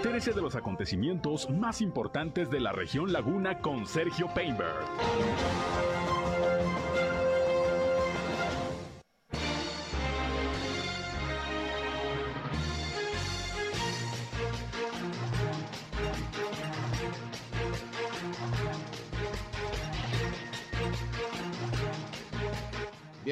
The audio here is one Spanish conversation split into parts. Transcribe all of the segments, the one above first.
Entérese de los acontecimientos más importantes de la región Laguna con Sergio Painberg.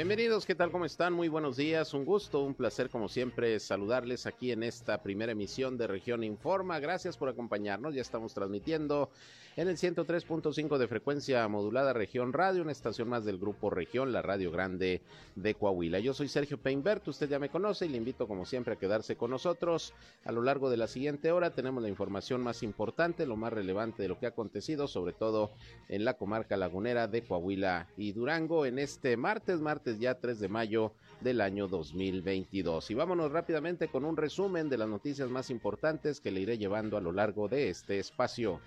Bienvenidos, ¿qué tal? ¿Cómo están? Muy buenos días, un gusto, un placer como siempre saludarles aquí en esta primera emisión de Región Informa. Gracias por acompañarnos, ya estamos transmitiendo en el 103.5 de frecuencia modulada Región Radio, una estación más del grupo Región, la Radio Grande de Coahuila. Yo soy Sergio Peinbert, usted ya me conoce y le invito como siempre a quedarse con nosotros. A lo largo de la siguiente hora tenemos la información más importante, lo más relevante de lo que ha acontecido, sobre todo en la comarca lagunera de Coahuila y Durango en este martes, martes ya 3 de mayo del año 2022. Y vámonos rápidamente con un resumen de las noticias más importantes que le iré llevando a lo largo de este espacio.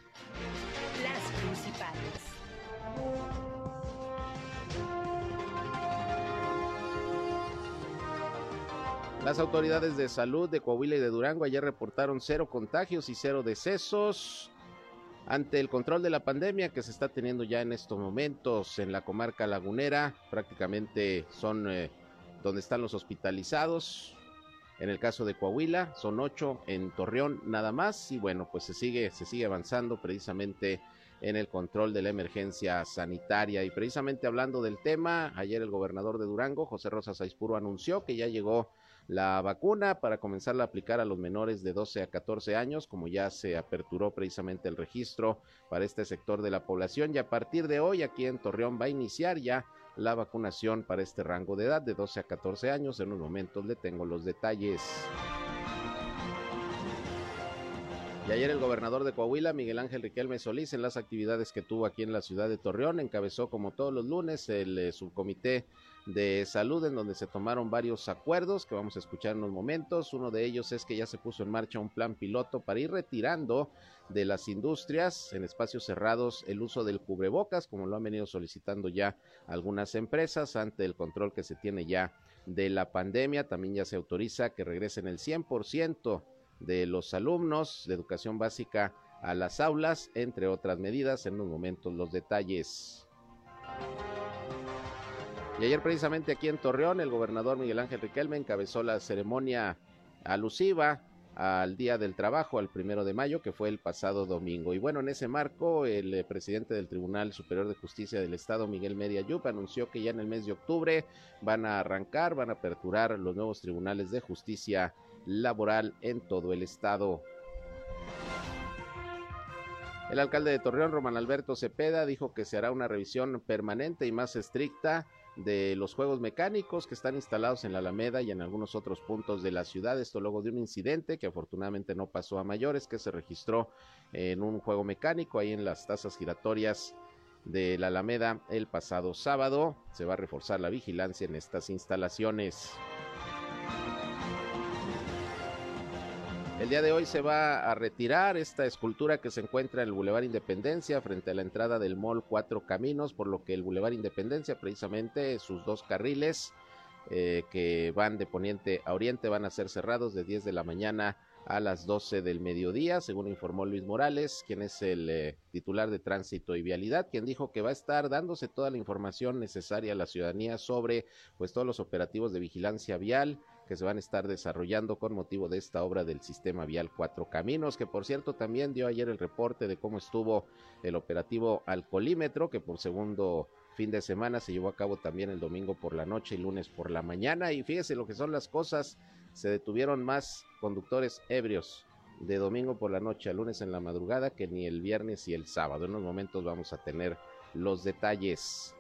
Las autoridades de salud de Coahuila y de Durango ayer reportaron cero contagios y cero decesos ante el control de la pandemia que se está teniendo ya en estos momentos en la comarca lagunera. Prácticamente son eh, donde están los hospitalizados. En el caso de Coahuila son ocho en Torreón nada más y bueno pues se sigue se sigue avanzando precisamente en el control de la emergencia sanitaria. Y precisamente hablando del tema, ayer el gobernador de Durango, José Rosa Saispuro, anunció que ya llegó la vacuna para comenzarla a aplicar a los menores de 12 a 14 años, como ya se aperturó precisamente el registro para este sector de la población. Y a partir de hoy, aquí en Torreón va a iniciar ya la vacunación para este rango de edad de 12 a 14 años. En unos momentos le tengo los detalles. Y ayer el gobernador de Coahuila, Miguel Ángel Riquelme Solís, en las actividades que tuvo aquí en la ciudad de Torreón, encabezó como todos los lunes el eh, subcomité de salud en donde se tomaron varios acuerdos que vamos a escuchar en unos momentos. Uno de ellos es que ya se puso en marcha un plan piloto para ir retirando de las industrias en espacios cerrados el uso del cubrebocas, como lo han venido solicitando ya algunas empresas ante el control que se tiene ya de la pandemia. También ya se autoriza que regresen el 100% de los alumnos de educación básica a las aulas, entre otras medidas. En unos momentos los detalles. Y ayer precisamente aquí en Torreón, el gobernador Miguel Ángel Riquelme encabezó la ceremonia alusiva al Día del Trabajo, al primero de mayo, que fue el pasado domingo. Y bueno, en ese marco, el eh, presidente del Tribunal Superior de Justicia del Estado, Miguel Media Yup, anunció que ya en el mes de octubre van a arrancar, van a aperturar los nuevos tribunales de justicia laboral en todo el estado. El alcalde de Torreón, Román Alberto Cepeda, dijo que se hará una revisión permanente y más estricta de los juegos mecánicos que están instalados en la Alameda y en algunos otros puntos de la ciudad. Esto luego de un incidente que afortunadamente no pasó a mayores, que se registró en un juego mecánico ahí en las tasas giratorias de la Alameda el pasado sábado. Se va a reforzar la vigilancia en estas instalaciones. El día de hoy se va a retirar esta escultura que se encuentra en el Boulevard Independencia frente a la entrada del Mall Cuatro Caminos, por lo que el Boulevard Independencia, precisamente sus dos carriles eh, que van de poniente a oriente, van a ser cerrados de 10 de la mañana a las 12 del mediodía, según informó Luis Morales, quien es el eh, titular de Tránsito y Vialidad, quien dijo que va a estar dándose toda la información necesaria a la ciudadanía sobre pues todos los operativos de vigilancia vial que se van a estar desarrollando con motivo de esta obra del sistema vial Cuatro Caminos, que por cierto también dio ayer el reporte de cómo estuvo el operativo alcoholímetro, que por segundo fin de semana se llevó a cabo también el domingo por la noche y lunes por la mañana. Y fíjese lo que son las cosas, se detuvieron más conductores ebrios de domingo por la noche a lunes en la madrugada que ni el viernes y el sábado. En unos momentos vamos a tener los detalles.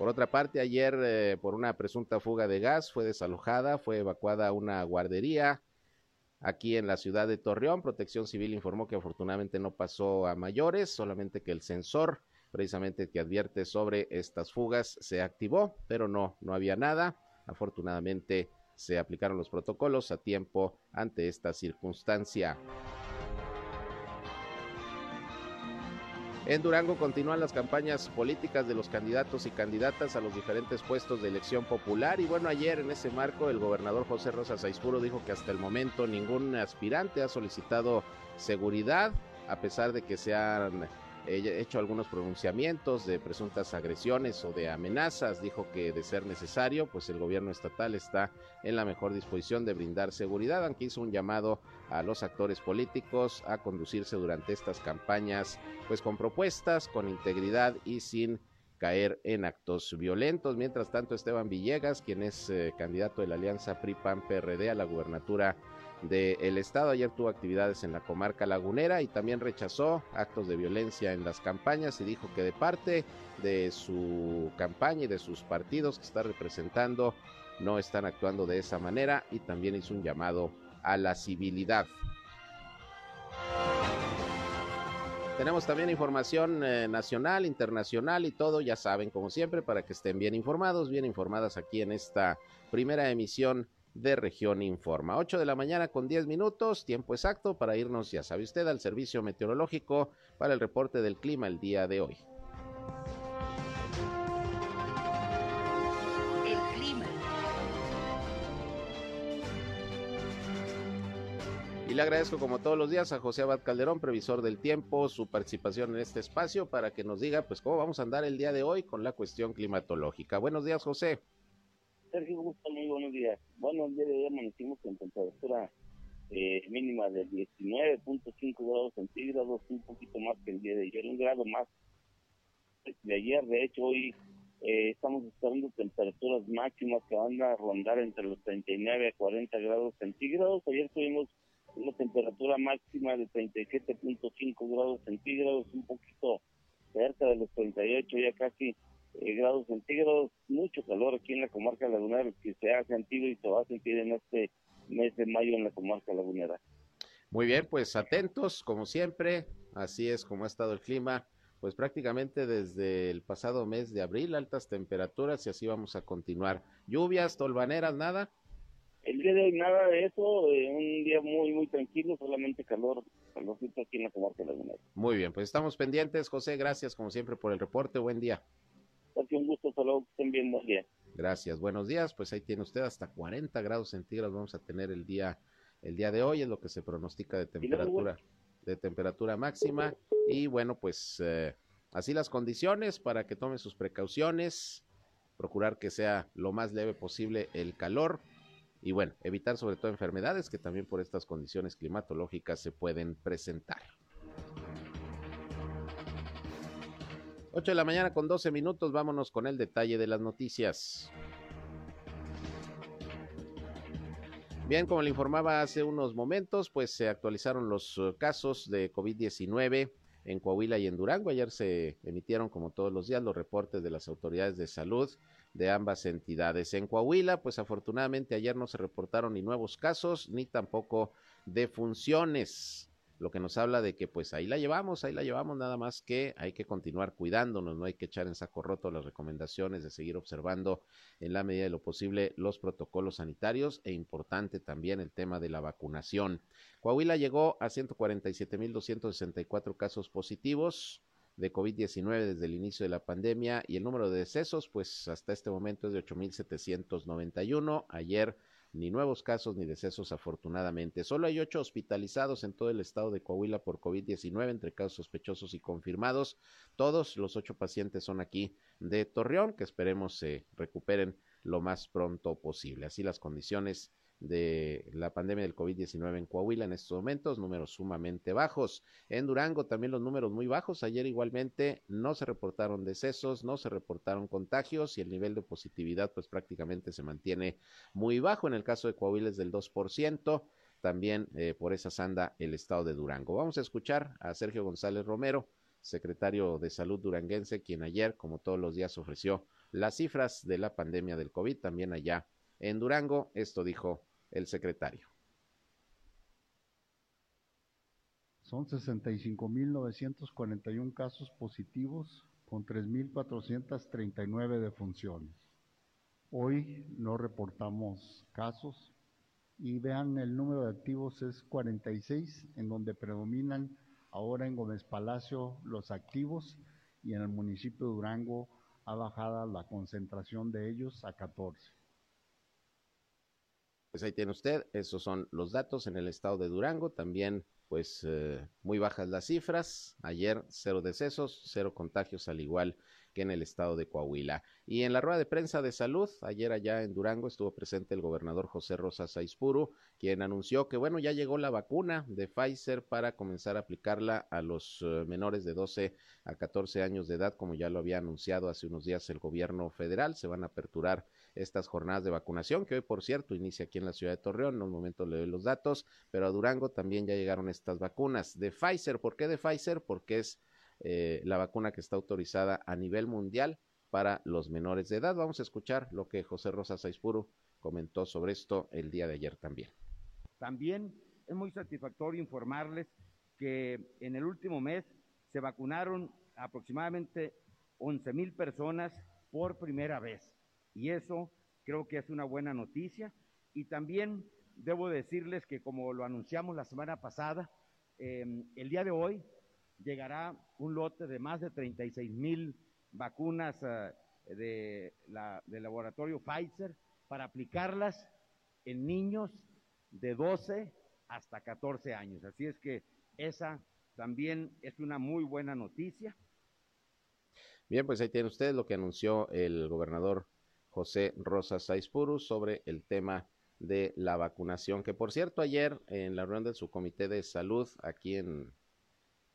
Por otra parte, ayer eh, por una presunta fuga de gas fue desalojada, fue evacuada una guardería aquí en la ciudad de Torreón. Protección Civil informó que afortunadamente no pasó a mayores, solamente que el sensor precisamente que advierte sobre estas fugas se activó, pero no, no había nada. Afortunadamente se aplicaron los protocolos a tiempo ante esta circunstancia. En Durango continúan las campañas políticas de los candidatos y candidatas a los diferentes puestos de elección popular. Y bueno, ayer en ese marco el gobernador José Rosa Saizpuro dijo que hasta el momento ningún aspirante ha solicitado seguridad a pesar de que se han hecho algunos pronunciamientos de presuntas agresiones o de amenazas. Dijo que de ser necesario, pues el gobierno estatal está en la mejor disposición de brindar seguridad, aunque hizo un llamado a los actores políticos a conducirse durante estas campañas, pues con propuestas, con integridad y sin caer en actos violentos. Mientras tanto, Esteban Villegas, quien es eh, candidato de la Alianza PRI-PAN-PRD a la gubernatura del Estado. Ayer tuvo actividades en la comarca lagunera y también rechazó actos de violencia en las campañas y dijo que de parte de su campaña y de sus partidos que está representando no están actuando de esa manera y también hizo un llamado a la civilidad. Tenemos también información eh, nacional, internacional y todo, ya saben, como siempre, para que estén bien informados, bien informadas aquí en esta primera emisión de Región Informa. 8 de la mañana con 10 minutos, tiempo exacto para irnos, ya sabe usted, al servicio meteorológico para el reporte del clima el día de hoy. El clima. Y le agradezco como todos los días a José Abad Calderón, previsor del tiempo, su participación en este espacio para que nos diga pues cómo vamos a andar el día de hoy con la cuestión climatológica. Buenos días, José. Sergio, muy buenos días. Bueno, el día de hoy amanecimos con temperatura eh, mínima de 19.5 grados centígrados, un poquito más que el día de ayer, un grado más de ayer. De hecho, hoy eh, estamos esperando temperaturas máximas que van a rondar entre los 39 a 40 grados centígrados. Ayer tuvimos una temperatura máxima de 37.5 grados centígrados, un poquito cerca de los 38, ya casi eh, grados centígrados, mucho calor aquí en la comarca lagunera que se ha sentido y se va a sentir en este mes de mayo en la comarca lagunera. Muy bien, pues atentos, como siempre, así es como ha estado el clima, pues prácticamente desde el pasado mes de abril, altas temperaturas y así vamos a continuar. Lluvias, tolvaneras, nada. El día de hoy nada de eso, eh, un día muy, muy tranquilo, solamente calor, calorcito aquí en la comarca lagunera. Muy bien, pues estamos pendientes, José, gracias como siempre por el reporte, buen día un gusto, solo estén bien, día. Gracias, buenos días, pues ahí tiene usted hasta 40 grados centígrados vamos a tener el día, el día de hoy, es lo que se pronostica de temperatura, de temperatura máxima, y bueno, pues eh, así las condiciones para que tome sus precauciones, procurar que sea lo más leve posible el calor, y bueno, evitar sobre todo enfermedades que también por estas condiciones climatológicas se pueden presentar. 8 de la mañana con 12 minutos, vámonos con el detalle de las noticias. Bien, como le informaba hace unos momentos, pues se actualizaron los eh, casos de COVID-19 en Coahuila y en Durango. Ayer se emitieron, como todos los días, los reportes de las autoridades de salud de ambas entidades. En Coahuila, pues afortunadamente ayer no se reportaron ni nuevos casos ni tampoco defunciones lo que nos habla de que pues ahí la llevamos, ahí la llevamos, nada más que hay que continuar cuidándonos, no hay que echar en saco roto las recomendaciones de seguir observando en la medida de lo posible los protocolos sanitarios e importante también el tema de la vacunación. Coahuila llegó a 147.264 casos positivos de COVID-19 desde el inicio de la pandemia y el número de decesos pues hasta este momento es de 8.791. Ayer ni nuevos casos ni decesos afortunadamente. Solo hay ocho hospitalizados en todo el estado de Coahuila por COVID-19 entre casos sospechosos y confirmados. Todos los ocho pacientes son aquí de Torreón, que esperemos se recuperen lo más pronto posible. Así las condiciones de la pandemia del COVID-19 en Coahuila en estos momentos, números sumamente bajos. En Durango también los números muy bajos. Ayer igualmente no se reportaron decesos, no se reportaron contagios y el nivel de positividad pues prácticamente se mantiene muy bajo. En el caso de Coahuila es del 2%. También eh, por esa sanda el estado de Durango. Vamos a escuchar a Sergio González Romero, secretario de Salud duranguense, quien ayer, como todos los días, ofreció las cifras de la pandemia del COVID también allá en Durango. Esto dijo el secretario. Son 65.941 casos positivos con 3.439 defunciones. Hoy no reportamos casos y vean el número de activos es 46, en donde predominan Ahora en Gómez Palacio los activos y en el municipio de Durango ha bajado la concentración de ellos a 14. Pues ahí tiene usted, esos son los datos en el estado de Durango, también pues eh, muy bajas las cifras, ayer cero decesos, cero contagios al igual que en el estado de Coahuila. Y en la rueda de prensa de salud, ayer allá en Durango estuvo presente el gobernador José Rosa Saizpuru, quien anunció que bueno, ya llegó la vacuna de Pfizer para comenzar a aplicarla a los eh, menores de 12 a 14 años de edad, como ya lo había anunciado hace unos días el gobierno federal. Se van a aperturar estas jornadas de vacunación, que hoy, por cierto, inicia aquí en la ciudad de Torreón. En un momento le doy los datos, pero a Durango también ya llegaron estas vacunas de Pfizer. ¿Por qué de Pfizer? Porque es eh, la vacuna que está autorizada a nivel mundial para los menores de edad. Vamos a escuchar lo que José Rosa Saizpuro comentó sobre esto el día de ayer también. También es muy satisfactorio informarles que en el último mes se vacunaron aproximadamente 11 mil personas por primera vez. Y eso creo que es una buena noticia. Y también debo decirles que como lo anunciamos la semana pasada, eh, el día de hoy llegará un lote de más de 36 mil vacunas uh, de la, del laboratorio Pfizer para aplicarlas en niños de 12 hasta 14 años. Así es que esa también es una muy buena noticia. Bien, pues ahí tiene usted lo que anunció el gobernador José Rosa Saizpuru sobre el tema de la vacunación, que por cierto ayer en la reunión de su comité de salud aquí en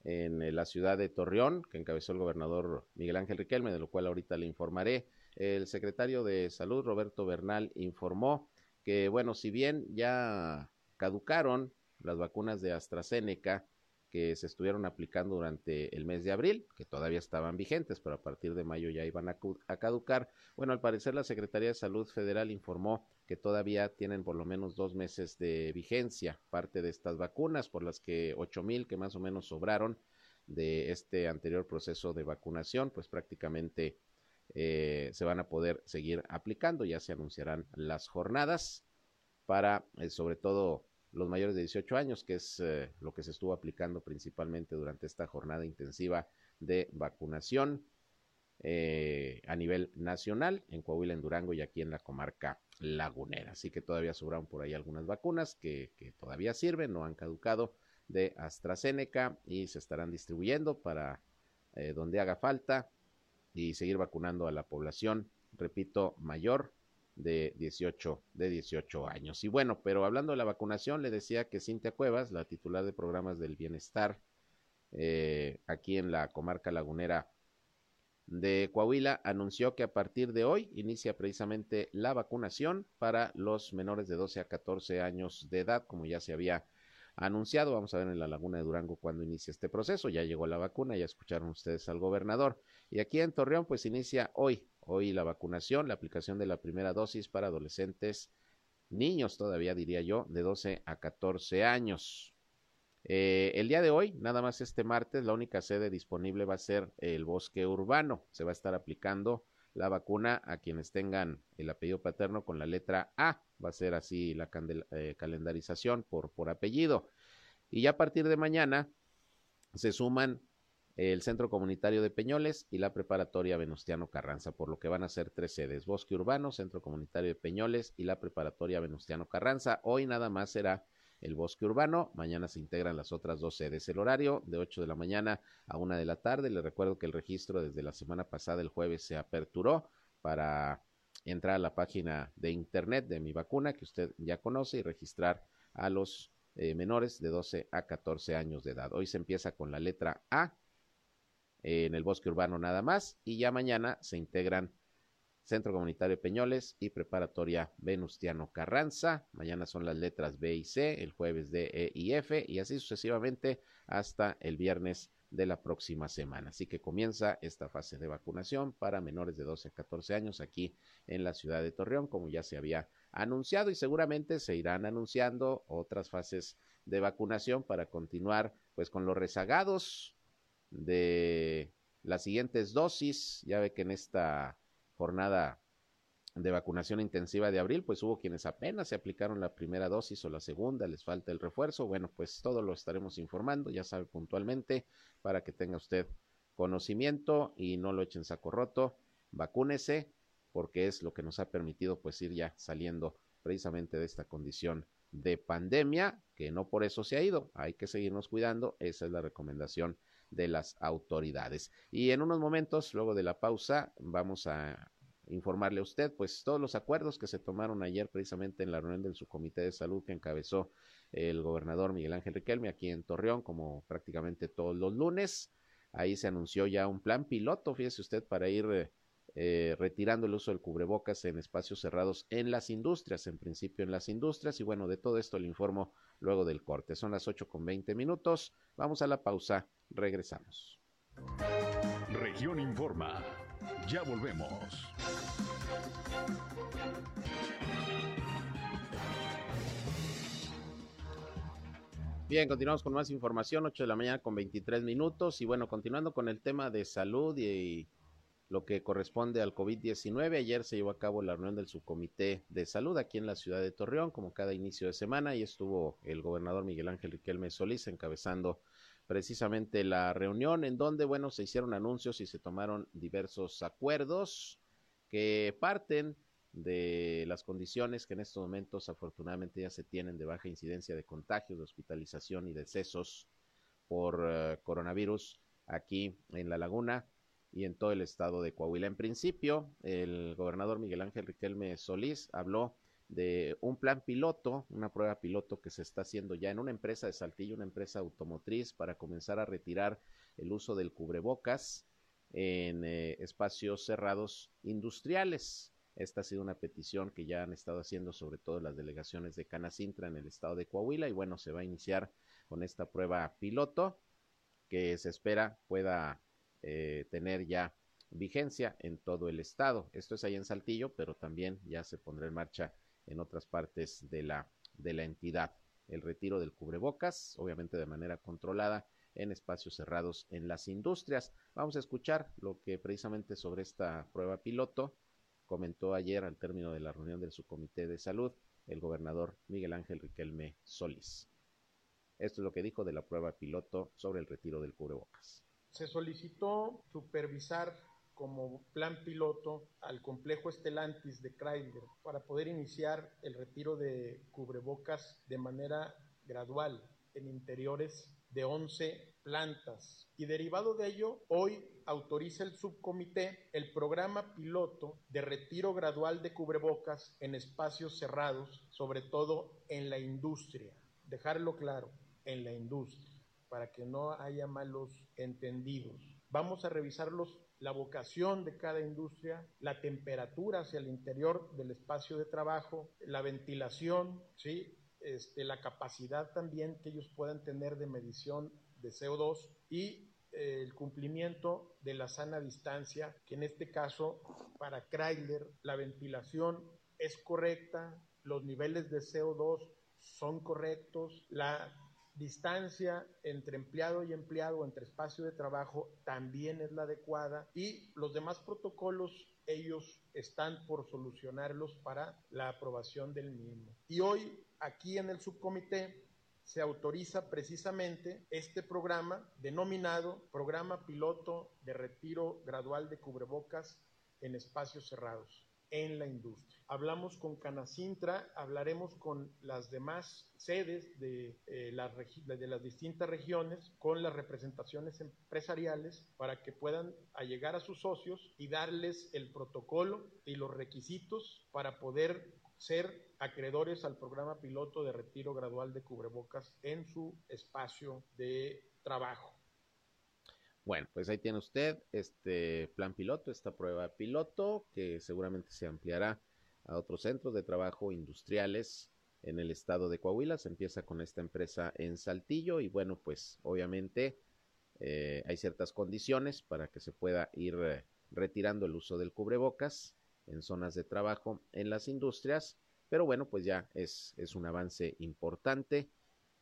en eh, la ciudad de Torreón, que encabezó el gobernador Miguel Ángel Riquelme, de lo cual ahorita le informaré. El secretario de Salud, Roberto Bernal, informó que, bueno, si bien ya caducaron las vacunas de AstraZeneca que se estuvieron aplicando durante el mes de abril, que todavía estaban vigentes, pero a partir de mayo ya iban a, caducar. Bueno, al parecer la Secretaría de Salud Federal informó que todavía tienen por lo menos dos meses de vigencia parte de estas vacunas, por las que ocho mil que más o menos sobraron de este anterior proceso de vacunación, pues prácticamente eh, se van a poder seguir aplicando, ya se anunciarán las jornadas para eh, sobre todo los mayores de 18 años, que es eh, lo que se estuvo aplicando principalmente durante esta jornada intensiva de vacunación eh, a nivel nacional en Coahuila, en Durango y aquí en la comarca lagunera. Así que todavía sobraron por ahí algunas vacunas que, todavía sirven, no han caducado de AstraZeneca y se estarán distribuyendo para eh, donde haga falta y seguir vacunando a la población, repito, mayor de 18, de 18 años. Y bueno, pero hablando de la vacunación, le decía que Cintia Cuevas, la titular de programas del bienestar eh, aquí en la comarca lagunera de Coahuila anunció que a partir de hoy inicia precisamente la vacunación para los menores de 12 a 14 años de edad, como ya se había anunciado. Vamos a ver en la Laguna de Durango cuando inicia este proceso. Ya llegó la vacuna, ya escucharon ustedes al gobernador. Y aquí en Torreón, pues inicia hoy, hoy la vacunación, la aplicación de la primera dosis para adolescentes, niños todavía diría yo, de 12 a 14 años. Eh, el día de hoy, nada más este martes, la única sede disponible va a ser el bosque urbano. Se va a estar aplicando la vacuna a quienes tengan el apellido paterno con la letra A. Va a ser así la eh, calendarización por, por apellido. Y ya a partir de mañana se suman el Centro Comunitario de Peñoles y la Preparatoria Venustiano Carranza, por lo que van a ser tres sedes, Bosque Urbano, Centro Comunitario de Peñoles y la Preparatoria Venustiano Carranza. Hoy nada más será el bosque urbano. Mañana se integran las otras dos sedes. El horario de 8 de la mañana a 1 de la tarde. Les recuerdo que el registro desde la semana pasada, el jueves, se aperturó para entrar a la página de internet de mi vacuna que usted ya conoce y registrar a los eh, menores de 12 a 14 años de edad. Hoy se empieza con la letra A en el bosque urbano nada más y ya mañana se integran Centro Comunitario Peñoles y Preparatoria Venustiano Carranza. Mañana son las letras B y C, el jueves D, E y F y así sucesivamente hasta el viernes de la próxima semana. Así que comienza esta fase de vacunación para menores de 12 a 14 años aquí en la ciudad de Torreón, como ya se había anunciado y seguramente se irán anunciando otras fases de vacunación para continuar pues con los rezagados de las siguientes dosis. Ya ve que en esta jornada de vacunación intensiva de abril, pues hubo quienes apenas se aplicaron la primera dosis o la segunda, les falta el refuerzo. Bueno, pues todo lo estaremos informando, ya sabe puntualmente, para que tenga usted conocimiento y no lo echen saco roto. Vacúnese, porque es lo que nos ha permitido pues ir ya saliendo precisamente de esta condición de pandemia, que no por eso se ha ido, hay que seguirnos cuidando, esa es la recomendación de las autoridades. Y en unos momentos, luego de la pausa, vamos a informarle a usted, pues todos los acuerdos que se tomaron ayer precisamente en la reunión del subcomité de salud que encabezó el gobernador Miguel Ángel Riquelme aquí en Torreón, como prácticamente todos los lunes. Ahí se anunció ya un plan piloto, fíjese usted, para ir eh, retirando el uso del cubrebocas en espacios cerrados en las industrias, en principio en las industrias. Y bueno, de todo esto le informo luego del corte. Son las ocho con veinte minutos. Vamos a la pausa. Regresamos. Región Informa. Ya volvemos. Bien, continuamos con más información, 8 de la mañana con 23 minutos. Y bueno, continuando con el tema de salud y, lo que corresponde al COVID-19, ayer se llevó a cabo la reunión del subcomité de salud aquí en la ciudad de Torreón, como cada inicio de semana, y estuvo el gobernador Miguel Ángel Riquelme Solís encabezando precisamente la reunión, en donde, bueno, se hicieron anuncios y se tomaron diversos acuerdos que parten de las condiciones que en estos momentos afortunadamente ya se tienen de baja incidencia de contagios, de hospitalización y decesos por uh, coronavirus aquí en la laguna y en todo el estado de Coahuila. En principio, el gobernador Miguel Ángel Riquelme Solís habló de un plan piloto, una prueba piloto que se está haciendo ya en una empresa de Saltillo, una empresa automotriz, para comenzar a retirar el uso del cubrebocas en eh, espacios cerrados industriales. Esta ha sido una petición que ya han estado haciendo sobre todo las delegaciones de Canacintra en el estado de Coahuila y bueno, se va a iniciar con esta prueba piloto que se espera pueda eh, tener ya vigencia en todo el estado. Esto es ahí en Saltillo, pero también ya se pondrá en marcha en otras partes de la, de la entidad. El retiro del cubrebocas, obviamente de manera controlada, en espacios cerrados en las industrias. Vamos a escuchar lo que precisamente sobre esta prueba piloto comentó ayer al término de la reunión del subcomité de salud el gobernador Miguel Ángel Riquelme Solís. Esto es lo que dijo de la prueba piloto sobre el retiro del cubrebocas. Se solicitó supervisar como plan piloto al complejo Estelantis de Chrysler para poder iniciar el retiro de cubrebocas de manera gradual en interiores de 11 plantas. Y derivado de ello, hoy autoriza el subcomité el programa piloto de retiro gradual de cubrebocas en espacios cerrados, sobre todo en la industria. Dejarlo claro, en la industria, para que no haya malos entendidos. Vamos a revisarlos la vocación de cada industria, la temperatura hacia el interior del espacio de trabajo, la ventilación, ¿sí? este, la capacidad también que ellos puedan tener de medición de CO2 y eh, el cumplimiento de la sana distancia, que en este caso para Chrysler la ventilación es correcta, los niveles de CO2 son correctos, la distancia entre empleado y empleado, entre espacio de trabajo, también es la adecuada y los demás protocolos ellos están por solucionarlos para la aprobación del mismo. Y hoy aquí en el subcomité se autoriza precisamente este programa denominado Programa Piloto de Retiro Gradual de Cubrebocas en Espacios Cerrados en la industria. Hablamos con Canacintra, hablaremos con las demás sedes de, eh, las de las distintas regiones, con las representaciones empresariales, para que puedan allegar a sus socios y darles el protocolo y los requisitos para poder ser acreedores al programa piloto de retiro gradual de cubrebocas en su espacio de trabajo. Bueno, pues ahí tiene usted este plan piloto, esta prueba piloto, que seguramente se ampliará a otros centros de trabajo industriales en el estado de Coahuila. Se empieza con esta empresa en Saltillo y bueno, pues obviamente eh, hay ciertas condiciones para que se pueda ir eh, retirando el uso del cubrebocas en zonas de trabajo en las industrias. Pero bueno, pues ya es, es un avance importante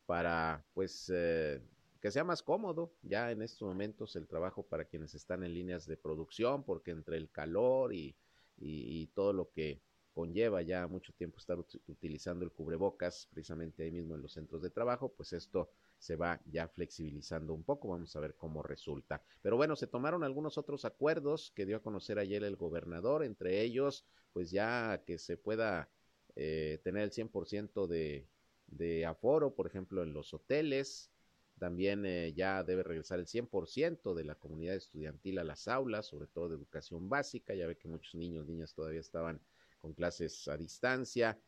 para pues eh, que sea más cómodo ya en estos momentos el trabajo para quienes están en líneas de producción, porque entre el calor y y, todo lo que conlleva ya mucho tiempo estar utilizando el cubrebocas precisamente ahí mismo en los centros de trabajo, pues esto se va ya flexibilizando un poco, vamos a ver cómo resulta. Pero bueno, se tomaron algunos otros acuerdos que dio a conocer ayer el gobernador, entre ellos, pues ya que se pueda eh, tener el 100% de, de aforo, por ejemplo, en los hoteles, también eh, ya debe regresar el 100% de la comunidad estudiantil a las aulas, sobre todo de educación básica. Ya ve que muchos niños, niñas todavía estaban con clases a distancia.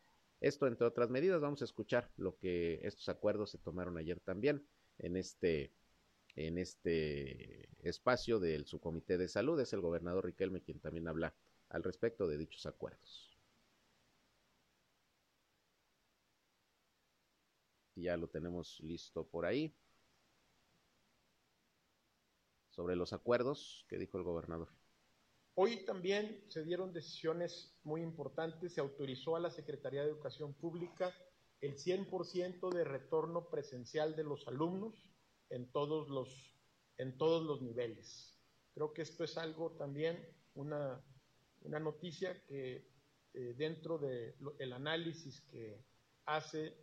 Esto, entre otras medidas, vamos a escuchar lo que estos acuerdos se tomaron ayer también en este, en este espacio del subcomité de salud. Es el gobernador Riquelme quien también habla al respecto de dichos acuerdos. Ya lo tenemos listo por ahí sobre los acuerdos que dijo el gobernador. Hoy también se dieron decisiones muy importantes. Se autorizó a la Secretaría de Educación Pública el 100% de retorno presencial de los alumnos en todos los, en todos los niveles. Creo que esto es algo también, una, noticia que eh, dentro del el análisis que hace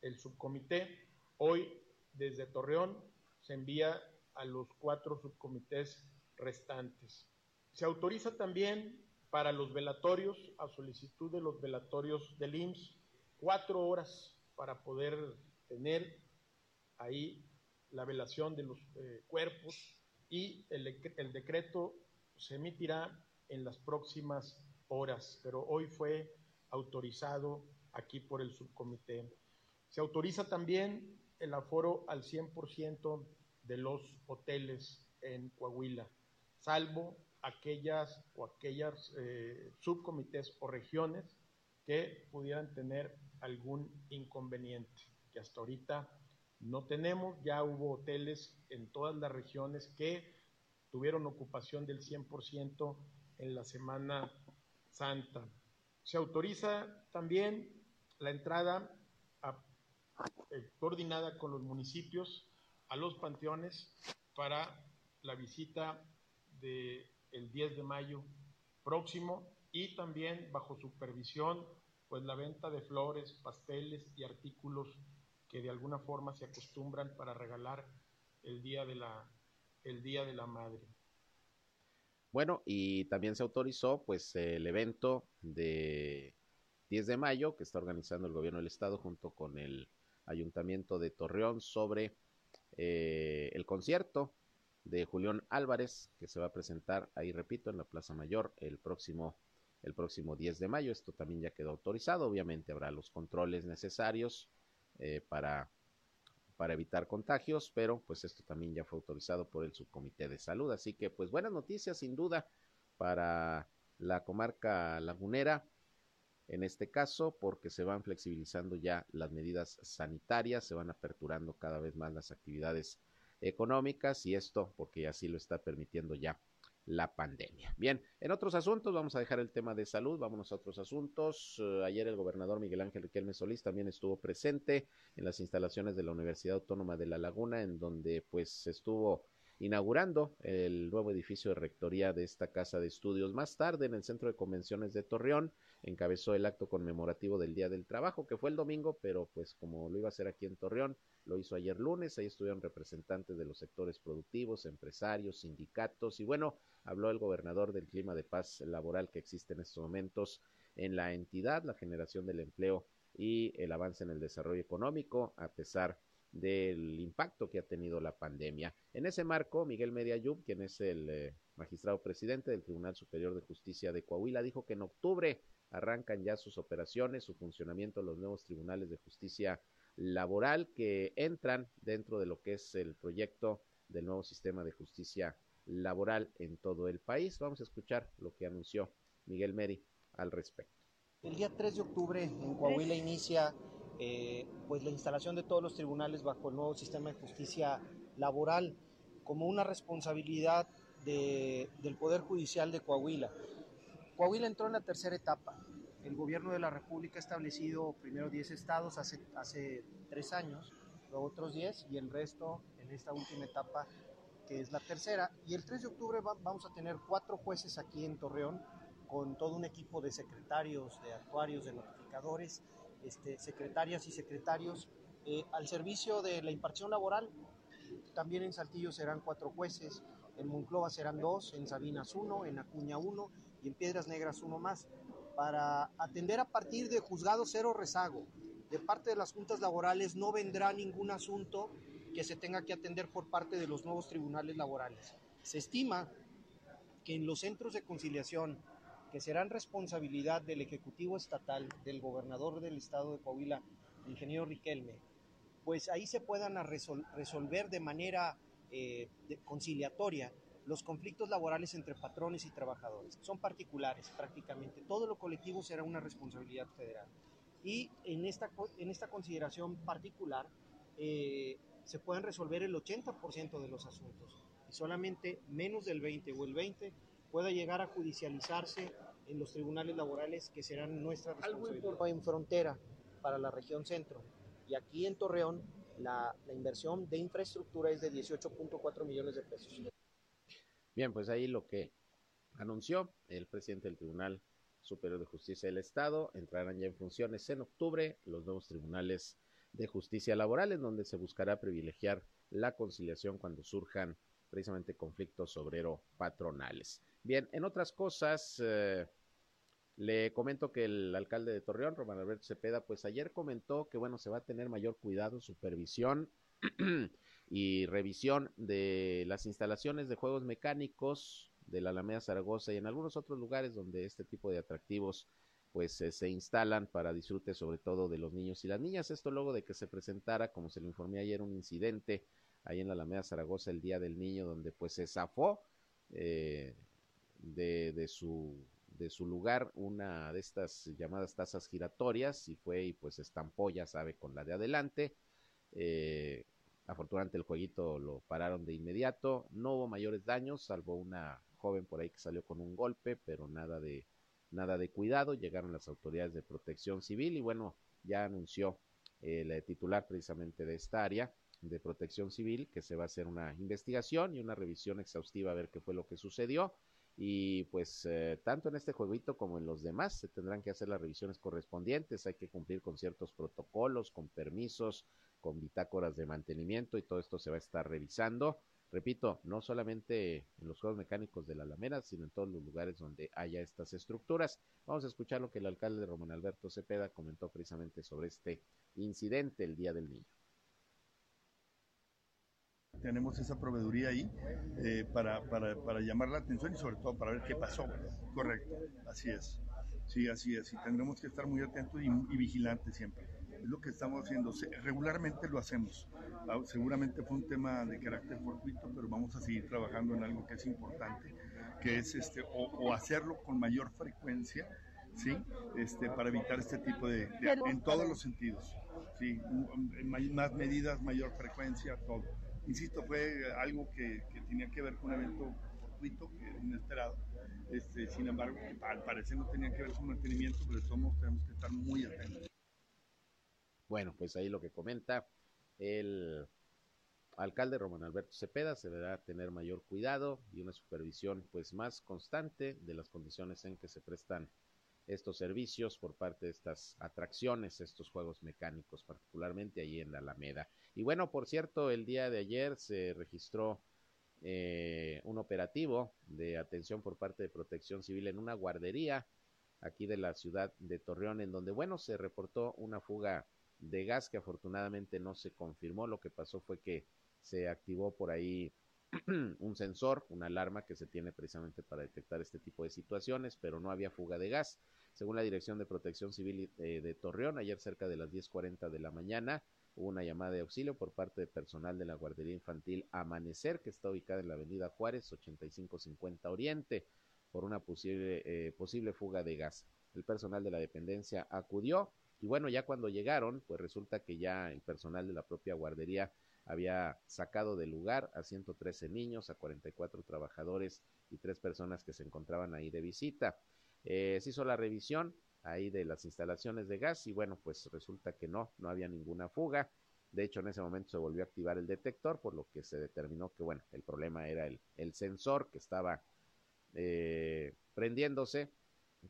el subcomité, hoy desde Torreón se envía a los cuatro subcomités restantes. Se autoriza también para los velatorios, a solicitud de los velatorios del IMSS, cuatro horas para poder tener ahí la velación de los eh, cuerpos y el, el decreto se emitirá en las próximas horas, pero hoy fue autorizado aquí por el subcomité. Se autoriza también el aforo al 100% de los hoteles en Coahuila, salvo aquellas o aquellas eh, subcomités o regiones que pudieran tener algún inconveniente, que hasta ahorita no tenemos. Ya hubo hoteles en todas las regiones que tuvieron ocupación del 100% en la Semana Santa. Se autoriza también la entrada eh, coordinada con los municipios a los panteones para la visita del el 10 de mayo próximo y también bajo supervisión pues la venta de flores, pasteles y artículos que de alguna forma se acostumbran para regalar el día de la el día de la madre. Bueno, y también se autorizó pues el evento de 10 de mayo que está organizando el gobierno del estado junto con el Ayuntamiento de Torreón sobre eh, el concierto de Julián Álvarez, que se va a presentar ahí, repito, en la Plaza Mayor el próximo, el próximo 10 de mayo. Esto también ya quedó autorizado. Obviamente habrá los controles necesarios eh, para, para evitar contagios, pero pues esto también ya fue autorizado por el Subcomité de Salud. Así que pues buenas noticias sin duda para la comarca lagunera en este caso, porque se van flexibilizando ya las medidas sanitarias, se van aperturando cada vez más las actividades económicas y esto porque así lo está permitiendo ya la pandemia. Bien, en otros asuntos, vamos a dejar el tema de salud, vámonos a otros asuntos. Uh, ayer el gobernador Miguel Ángel Riquelme Solís también estuvo presente en las instalaciones de la Universidad Autónoma de La Laguna, en donde pues estuvo inaugurando el nuevo edificio de rectoría de esta casa de estudios. Más tarde, en el Centro de Convenciones de Torreón, encabezó el acto conmemorativo del Día del Trabajo, que fue el domingo, pero pues como lo iba a hacer aquí en Torreón, lo hizo ayer lunes, ahí estuvieron representantes de los sectores productivos, empresarios, sindicatos, y bueno, habló el gobernador del clima de paz laboral que existe en estos momentos en la entidad, la generación del empleo y el avance en el desarrollo económico, a pesar de del impacto que ha tenido la pandemia. En ese marco, Miguel Mediayub, quien es el eh, magistrado presidente del Tribunal Superior de Justicia de Coahuila, dijo que en octubre arrancan ya sus operaciones, su funcionamiento los nuevos tribunales de justicia laboral que entran dentro de lo que es el proyecto del nuevo sistema de justicia laboral en todo el país. Vamos a escuchar lo que anunció Miguel Meri al respecto. El día 3 de octubre en Coahuila inicia eh, pues la instalación de todos los tribunales bajo el nuevo sistema de justicia laboral como una responsabilidad del Poder Judicial de Coahuila. Coahuila entró en la tercera etapa. El gobierno de la República ha establecido primero 10 estados hace, hace tres años, luego otros 10 y el resto en esta última etapa que es la tercera. Y el 3 de octubre vamos a tener cuatro jueces aquí en Torreón con todo un equipo de secretarios, de actuarios, de notificadores, este, secretarias y secretarios eh, al servicio de la impartición laboral. También en Saltillo serán cuatro jueces, en Monclova serán dos, en Sabinas uno, en Acuña uno y en Piedras Negras uno más, para atender a partir de juzgado cero rezago. De parte de las juntas laborales no vendrá ningún asunto que se tenga que atender por parte de los nuevos tribunales laborales. Se estima que en los centros de conciliación, que serán responsabilidad del Ejecutivo Estatal, del gobernador del estado de Coahuila, ingeniero Riquelme, pues ahí se puedan resolver de manera eh, conciliatoria los conflictos laborales entre patrones y trabajadores. Son particulares prácticamente. Todo lo colectivo será una responsabilidad federal. Y en esta, en esta consideración particular eh, se pueden resolver el 80% de los asuntos y solamente menos del 20 o el 20 pueda llegar a judicializarse en los tribunales laborales que serán nuestra responsabilidad. En frontera para la región centro y aquí en Torreón la, la inversión de infraestructura es de 18.4 millones de pesos. Bien, pues ahí lo que anunció el presidente del Tribunal Superior de Justicia del Estado, entrarán ya en funciones en octubre los nuevos tribunales de justicia laboral, en donde se buscará privilegiar la conciliación cuando surjan precisamente conflictos obrero-patronales. Bien, en otras cosas, eh, le comento que el alcalde de Torreón, Román Alberto Cepeda, pues ayer comentó que, bueno, se va a tener mayor cuidado, supervisión y revisión de las instalaciones de juegos mecánicos de la Alameda Zaragoza y en algunos otros lugares donde este tipo de atractivos pues eh, se instalan para disfrute sobre todo de los niños y las niñas. Esto luego de que se presentara, como se lo informé ayer, un incidente ahí en la Alameda Zaragoza el Día del Niño donde pues se zafó eh, de, de, su de su lugar una de estas llamadas tazas giratorias y fue y pues estampó, ya sabe, con la de adelante. Eh, afortunadamente el jueguito lo pararon de inmediato. No hubo mayores daños, salvo una joven por ahí que salió con un golpe, pero nada de nada de cuidado. Llegaron las autoridades de protección civil y bueno, ya anunció el eh, titular precisamente de esta área de protección civil que se va a hacer una investigación y una revisión exhaustiva a ver qué fue lo que sucedió y pues eh, tanto en este jueguito como en los demás se tendrán que hacer las revisiones correspondientes, hay que cumplir con ciertos protocolos, con permisos, con bitácoras de mantenimiento y todo esto se va a estar revisando. Repito, no solamente en los juegos mecánicos de la Alameda, sino en todos los lugares donde haya estas estructuras. Vamos a escuchar lo que el alcalde de Román Alberto Cepeda comentó precisamente sobre este incidente el Día del Niño tenemos esa proveeduría ahí eh, para, para, para, llamar la atención y sobre todo para ver qué pasó. Correcto, así es. Sí, así es. Y tendremos que estar muy atentos y vigilantes siempre. Es lo que estamos haciendo. Regularmente lo hacemos. Ah, seguramente fue un tema de carácter fortuito, pero vamos a seguir trabajando en algo que es importante, que es este, o, o hacerlo con mayor frecuencia, ¿sí? Este, para evitar este tipo de, de en todos los sentidos. Sí, más medidas, mayor frecuencia, todo insisto, fue algo que, que, tenía que ver con un evento fortuito, inesperado. Este, sin embargo, al parecer no tenía que ver con mantenimiento, pero somos, tenemos que estar muy atentos. Bueno, pues ahí lo que comenta el alcalde Román Alberto Cepeda se deberá tener mayor cuidado y una supervisión pues más constante de las condiciones en que se prestan estos servicios por parte de estas atracciones, estos juegos mecánicos, particularmente allí en la Alameda. Y bueno, por cierto, el día de ayer se registró eh, un operativo de atención por parte de Protección Civil en una guardería aquí de la ciudad de Torreón, en donde, bueno, se reportó una fuga de gas que afortunadamente no se confirmó. Lo que pasó fue que se activó por ahí un sensor, una alarma que se tiene precisamente para detectar este tipo de situaciones, pero no había fuga de gas. Según la Dirección de Protección Civil eh, de Torreón, ayer cerca de las 10.40 de la mañana hubo una llamada de auxilio por parte de personal de la Guardería Infantil Amanecer, que está ubicada en la avenida Juárez 8550 Oriente, por una posible, eh, posible fuga de gas. El personal de la dependencia acudió y bueno, ya cuando llegaron, pues resulta que ya el personal de la propia guardería había sacado del lugar a 113 niños, a 44 trabajadores y tres personas que se encontraban ahí de visita. Eh, se hizo la revisión ahí de las instalaciones de gas y bueno, pues resulta que no, no había ninguna fuga. De hecho, en ese momento se volvió a activar el detector, por lo que se determinó que, bueno, el problema era el, el sensor que estaba eh, prendiéndose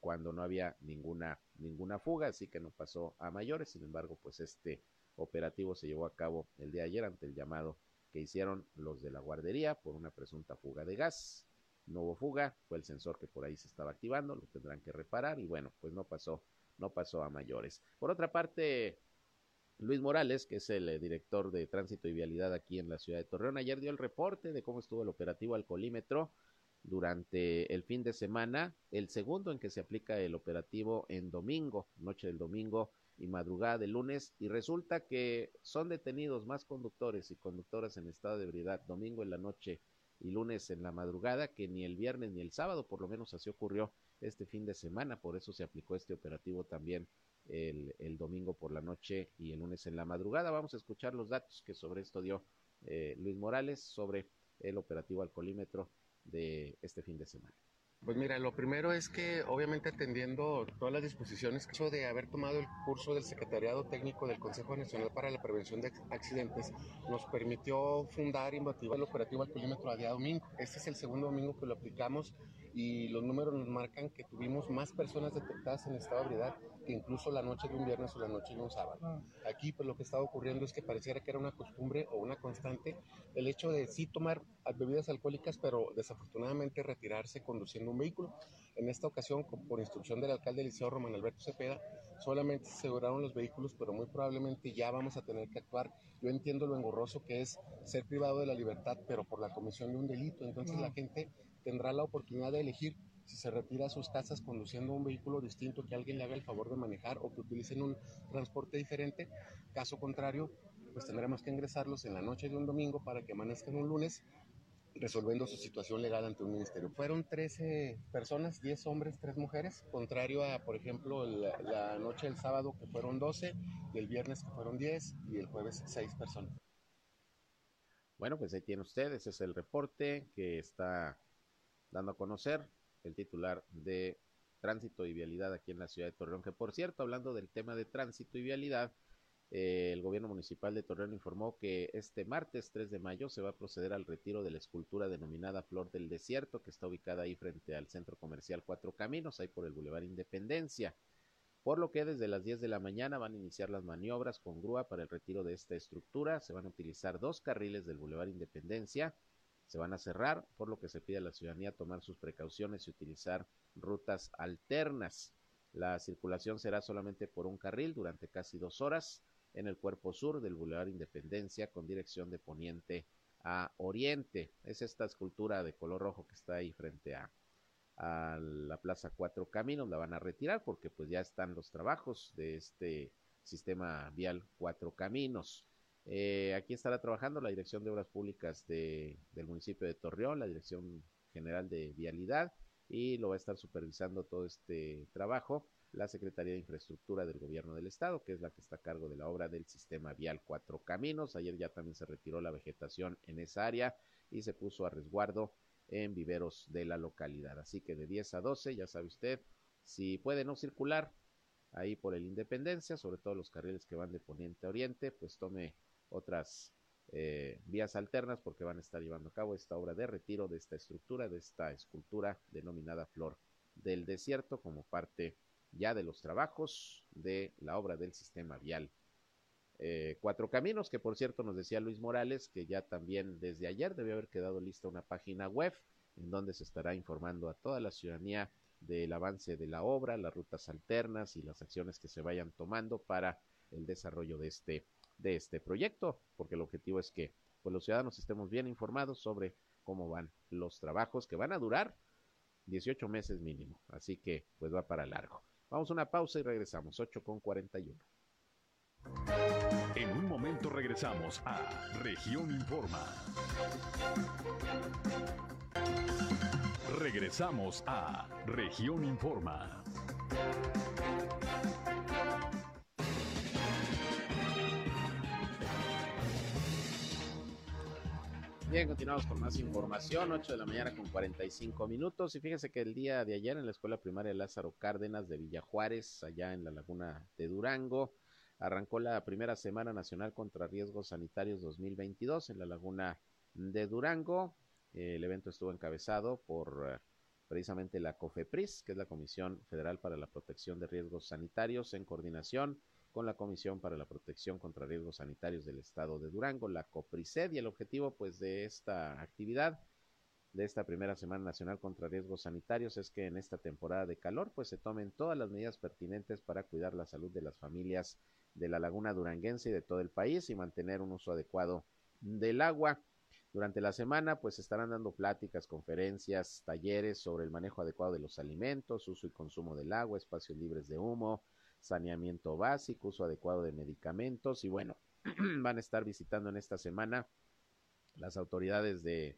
cuando no había ninguna, ninguna fuga, así que no pasó a mayores. Sin embargo, pues este operativo se llevó a cabo el día de ayer ante el llamado que hicieron los de la guardería por una presunta fuga de gas. No hubo fuga, fue el sensor que por ahí se estaba activando, lo tendrán que reparar y bueno, pues no pasó, no pasó a mayores. Por otra parte, Luis Morales, que es el eh, director de tránsito y vialidad aquí en la ciudad de Torreón, ayer dio el reporte de cómo estuvo el operativo alcoholímetro durante el fin de semana, el segundo en que se aplica el operativo en domingo, noche del domingo y madrugada del lunes, y resulta que son detenidos más conductores y conductoras en estado de ebriedad domingo en la noche y lunes en la madrugada que ni el viernes ni el sábado, por lo menos así ocurrió este fin de semana, por eso se aplicó este operativo también el, domingo por la noche y el lunes en la madrugada. Vamos a escuchar los datos que sobre esto dio eh, Luis Morales sobre el operativo alcoholímetro de este fin de semana. Pues mira, lo primero es que obviamente atendiendo todas las disposiciones, hecho de haber tomado el curso del Secretariado Técnico del Consejo Nacional para la Prevención de Accidentes, nos permitió fundar y motivar el operativo alcoholímetro a día domingo. Este es el segundo domingo que lo aplicamos y los números nos marcan que tuvimos más personas detectadas en estado de ebriedad que incluso la noche de un viernes o la noche de un sábado. Ah. Aquí pues lo que estaba ocurriendo es que pareciera que era una costumbre o una constante el hecho de sí tomar bebidas alcohólicas, pero desafortunadamente retirarse conduciendo un vehículo. En esta ocasión, por instrucción del alcalde Liceo Román Alberto Cepeda, solamente se aseguraron los vehículos, pero muy probablemente ya vamos a tener que actuar. Yo entiendo lo engorroso que es ser privado de la libertad, pero por la comisión de un delito. Entonces la gente tendrá la oportunidad de elegir si se retira a sus casas conduciendo un vehículo distinto que alguien le haga el favor de manejar o que utilicen un transporte diferente. Caso contrario, pues tendremos que ingresarlos en la noche de un domingo para que amanezcan un lunes resolviendo su situación legal ante un ministerio. Fueron 13 personas, 10 hombres, 3 mujeres, contrario a, por ejemplo, la, noche del sábado que fueron 12, y el viernes que fueron 10 y el jueves 6 personas. Bueno, pues ahí tiene usted, ese es el reporte que está dando a conocer el titular de tránsito y vialidad aquí en la ciudad de Torreón, que por cierto, hablando del tema de tránsito y vialidad, eh, el gobierno municipal de Torreón informó que este martes 3 de mayo se va a proceder al retiro de la escultura denominada Flor del Desierto, que está ubicada ahí frente al centro comercial Cuatro Caminos, ahí por el Boulevard Independencia. Por lo que desde las 10 de la mañana van a iniciar las maniobras con grúa para el retiro de esta estructura. Se van a utilizar dos carriles del Boulevard Independencia se van a cerrar, por lo que se pide a la ciudadanía tomar sus precauciones y utilizar rutas alternas. La circulación será solamente por un carril durante casi dos horas en el cuerpo sur del Boulevard Independencia con dirección de poniente a oriente. Es esta escultura de color rojo que está ahí frente a, a la Plaza Cuatro Caminos. La van a retirar porque pues ya están los trabajos de este sistema vial Cuatro Caminos. Eh, aquí estará trabajando la Dirección de Obras Públicas de, del municipio de Torreón, la Dirección General de Vialidad, y lo va a estar supervisando todo este trabajo la Secretaría de Infraestructura del Gobierno del Estado, que es la que está a cargo de la obra del sistema vial Cuatro Caminos. Ayer ya también se retiró la vegetación en esa área y se puso a resguardo en viveros de la localidad. Así que de 10 a 12, ya sabe usted, si puede no circular ahí por el Independencia, sobre todo los carriles que van de poniente a oriente, pues tome otras eh, vías alternas porque van a estar llevando a cabo esta obra de retiro de esta estructura, de esta escultura denominada Flor del Desierto como parte ya de los trabajos de la obra del sistema vial. Eh, cuatro Caminos, que por cierto nos decía Luis Morales que ya también desde ayer debe haber quedado lista una página web en donde se estará informando a toda la ciudadanía del avance de la obra, las rutas alternas y las acciones que se vayan tomando para el desarrollo de este de este proyecto, porque el objetivo es que pues, los ciudadanos estemos bien informados sobre cómo van los trabajos que van a durar 18 meses mínimo, así que pues va para largo. Vamos a una pausa y regresamos, 8 con 41. En un momento regresamos a Región Informa. Regresamos a Región Informa. Bien, continuamos con más información, 8 de la mañana con 45 minutos. Y fíjense que el día de ayer en la Escuela Primaria Lázaro Cárdenas de Villa Juárez, allá en la Laguna de Durango, arrancó la primera Semana Nacional contra Riesgos Sanitarios 2022 en la Laguna de Durango. El evento estuvo encabezado por precisamente la COFEPRIS, que es la Comisión Federal para la Protección de Riesgos Sanitarios, en coordinación la Comisión para la Protección contra Riesgos Sanitarios del Estado de Durango, la COPRISED, y el objetivo pues de esta actividad de esta primera Semana Nacional contra Riesgos Sanitarios es que en esta temporada de calor pues se tomen todas las medidas pertinentes para cuidar la salud de las familias de la laguna duranguense y de todo el país y mantener un uso adecuado del agua. Durante la semana pues estarán dando pláticas, conferencias, talleres sobre el manejo adecuado de los alimentos, uso y consumo del agua, espacios libres de humo, saneamiento básico, uso adecuado de medicamentos y bueno, van a estar visitando en esta semana las autoridades de,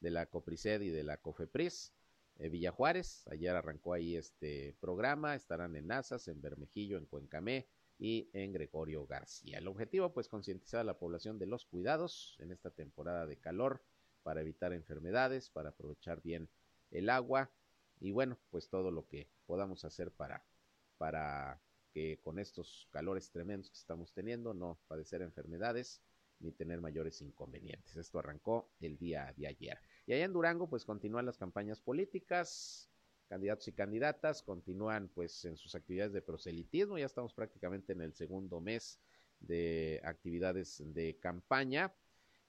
de la COPRISED y de la COFEPRIS, eh, Villa Juárez, ayer arrancó ahí este programa, estarán en Nazas, en Bermejillo, en Cuencamé y en Gregorio García. El objetivo pues concientizar a la población de los cuidados en esta temporada de calor para evitar enfermedades, para aprovechar bien el agua y bueno, pues todo lo que podamos hacer para para que con estos calores tremendos que estamos teniendo no padecer enfermedades ni tener mayores inconvenientes. Esto arrancó el día de ayer. Y allá en Durango, pues continúan las campañas políticas, candidatos y candidatas continúan pues en sus actividades de proselitismo, ya estamos prácticamente en el segundo mes de actividades de campaña.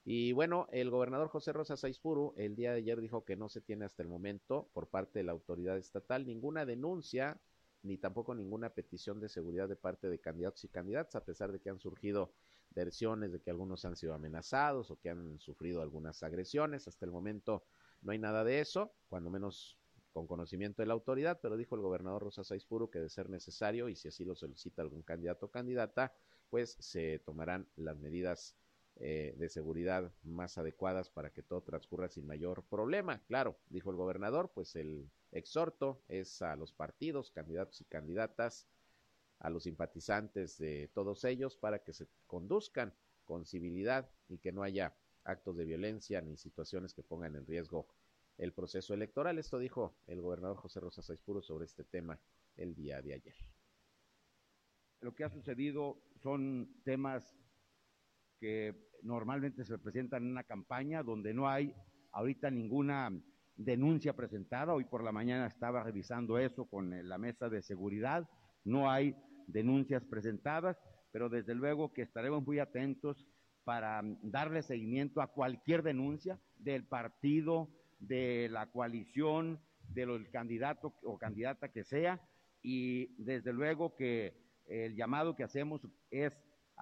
Y bueno, el gobernador José Rosa Saizpuru el día de ayer dijo que no se tiene hasta el momento por parte de la autoridad estatal ninguna denuncia ni tampoco ninguna petición de seguridad de parte de candidatos y candidatas, a pesar de que han surgido versiones de que algunos han sido amenazados o que han sufrido algunas agresiones. Hasta el momento no hay nada de eso, cuando menos con conocimiento de la autoridad, pero dijo el gobernador Rosa Saizpuro que de ser necesario y si así lo solicita algún candidato o candidata, pues se tomarán las medidas eh, de seguridad más adecuadas para que todo transcurra sin mayor problema. Claro, dijo el gobernador, pues el exhorto es a los partidos, candidatos y candidatas, a los simpatizantes de todos ellos para que se conduzcan con civilidad y que no haya actos de violencia ni situaciones que pongan en riesgo el proceso electoral. Esto dijo el gobernador José Rosa Saizpuro sobre este tema el día de ayer. Lo que ha sucedido son temas que normalmente se presentan en una campaña donde no hay ahorita ninguna denuncia presentada. Hoy por la mañana estaba revisando eso con eh, la mesa de seguridad. No hay denuncias presentadas, pero desde luego que estaremos muy atentos para mm, darle seguimiento a cualquier denuncia del partido, de la coalición, del candidato o candidata que sea. Y desde luego que el llamado que hacemos es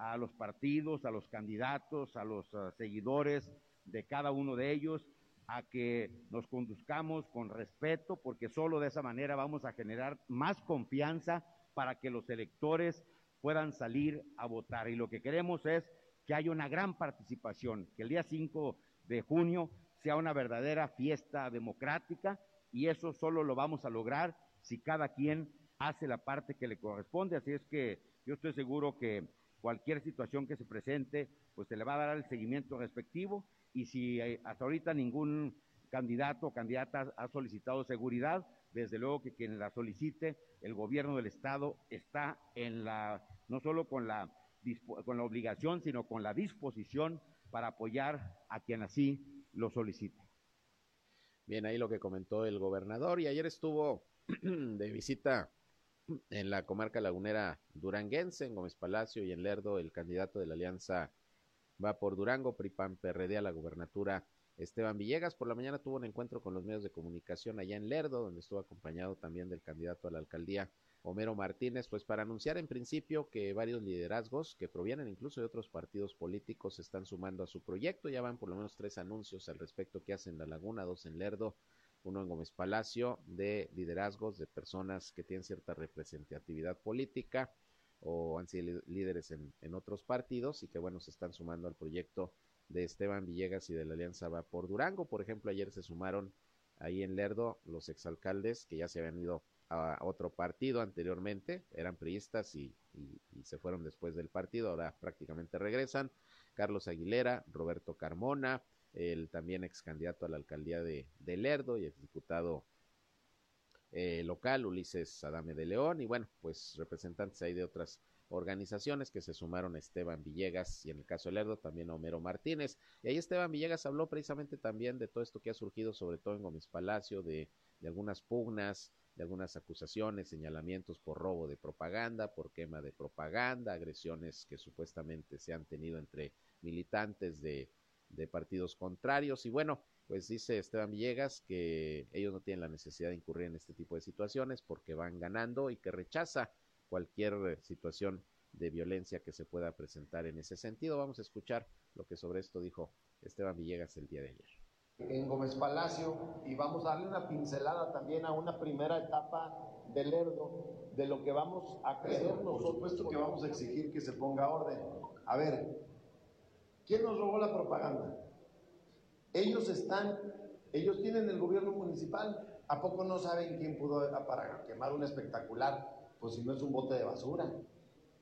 a los partidos, a los candidatos, a los uh, seguidores de cada uno de ellos, a que nos conduzcamos con respeto, porque solo de esa manera vamos a generar más confianza para que los electores puedan salir a votar. Y lo que queremos es que haya una gran participación, que el día 5 de junio sea una verdadera fiesta democrática y eso solo lo vamos a lograr si cada quien hace la parte que le corresponde. Así es que yo estoy seguro que cualquier situación que se presente, pues se le va a dar el seguimiento respectivo y si eh, hasta ahorita ningún candidato o candidata ha solicitado seguridad, desde luego que quien la solicite, el gobierno del estado está en la, no solo con la, con la obligación, sino con la disposición para apoyar a quien así lo solicite. Bien, ahí lo que comentó el gobernador y ayer estuvo de visita en la comarca lagunera duranguense, en Gómez Palacio y en Lerdo, el candidato de la alianza va por Durango, PRIPAN PRD a la gubernatura Esteban Villegas. Por la mañana tuvo un encuentro con los medios de comunicación allá en Lerdo, donde estuvo acompañado también del candidato a la alcaldía Homero Martínez, pues para anunciar en principio que varios liderazgos que provienen incluso de otros partidos políticos se están sumando a su proyecto. Ya van por lo menos tres anuncios al respecto que hacen La Laguna, dos en Lerdo uno en Gómez Palacio, de liderazgos de personas que tienen cierta representatividad política o han sido líderes en, otros partidos y que bueno, se están sumando al proyecto de Esteban Villegas y de la Alianza Va por Durango. Por ejemplo, ayer se sumaron ahí en Lerdo los exalcaldes que ya se habían ido a otro partido anteriormente, eran priistas y, y, se fueron después del partido, ahora prácticamente regresan. Carlos Aguilera, Roberto Carmona, el también ex candidato a la alcaldía de, Lerdo y exdiputado eh, local, Ulises Adame de León, y bueno, pues representantes ahí de otras organizaciones que se sumaron Esteban Villegas y en el caso de Lerdo también Homero Martínez. Y ahí Esteban Villegas habló precisamente también de todo esto que ha surgido, sobre todo en Gómez Palacio, de, de algunas pugnas, de algunas acusaciones, señalamientos por robo de propaganda, por quema de propaganda, agresiones que supuestamente se han tenido entre militantes de, de partidos contrarios. Y bueno, pues dice Esteban Villegas que ellos no tienen la necesidad de incurrir en este tipo de situaciones porque van ganando y que rechaza cualquier situación de violencia que se pueda presentar en ese sentido. Vamos a escuchar lo que sobre esto dijo Esteban Villegas el día de ayer. En Gómez Palacio y vamos a darle una pincelada también a una primera etapa del ERDO de lo que vamos a creer nosotros. Por supuesto que vamos a exigir que se ponga orden. A ver, ¿quién nos robó la propaganda? Ellos están, ellos tienen el gobierno municipal. ¿A poco no saben quién pudo para quemar un espectacular? Pues si no es un bote de basura.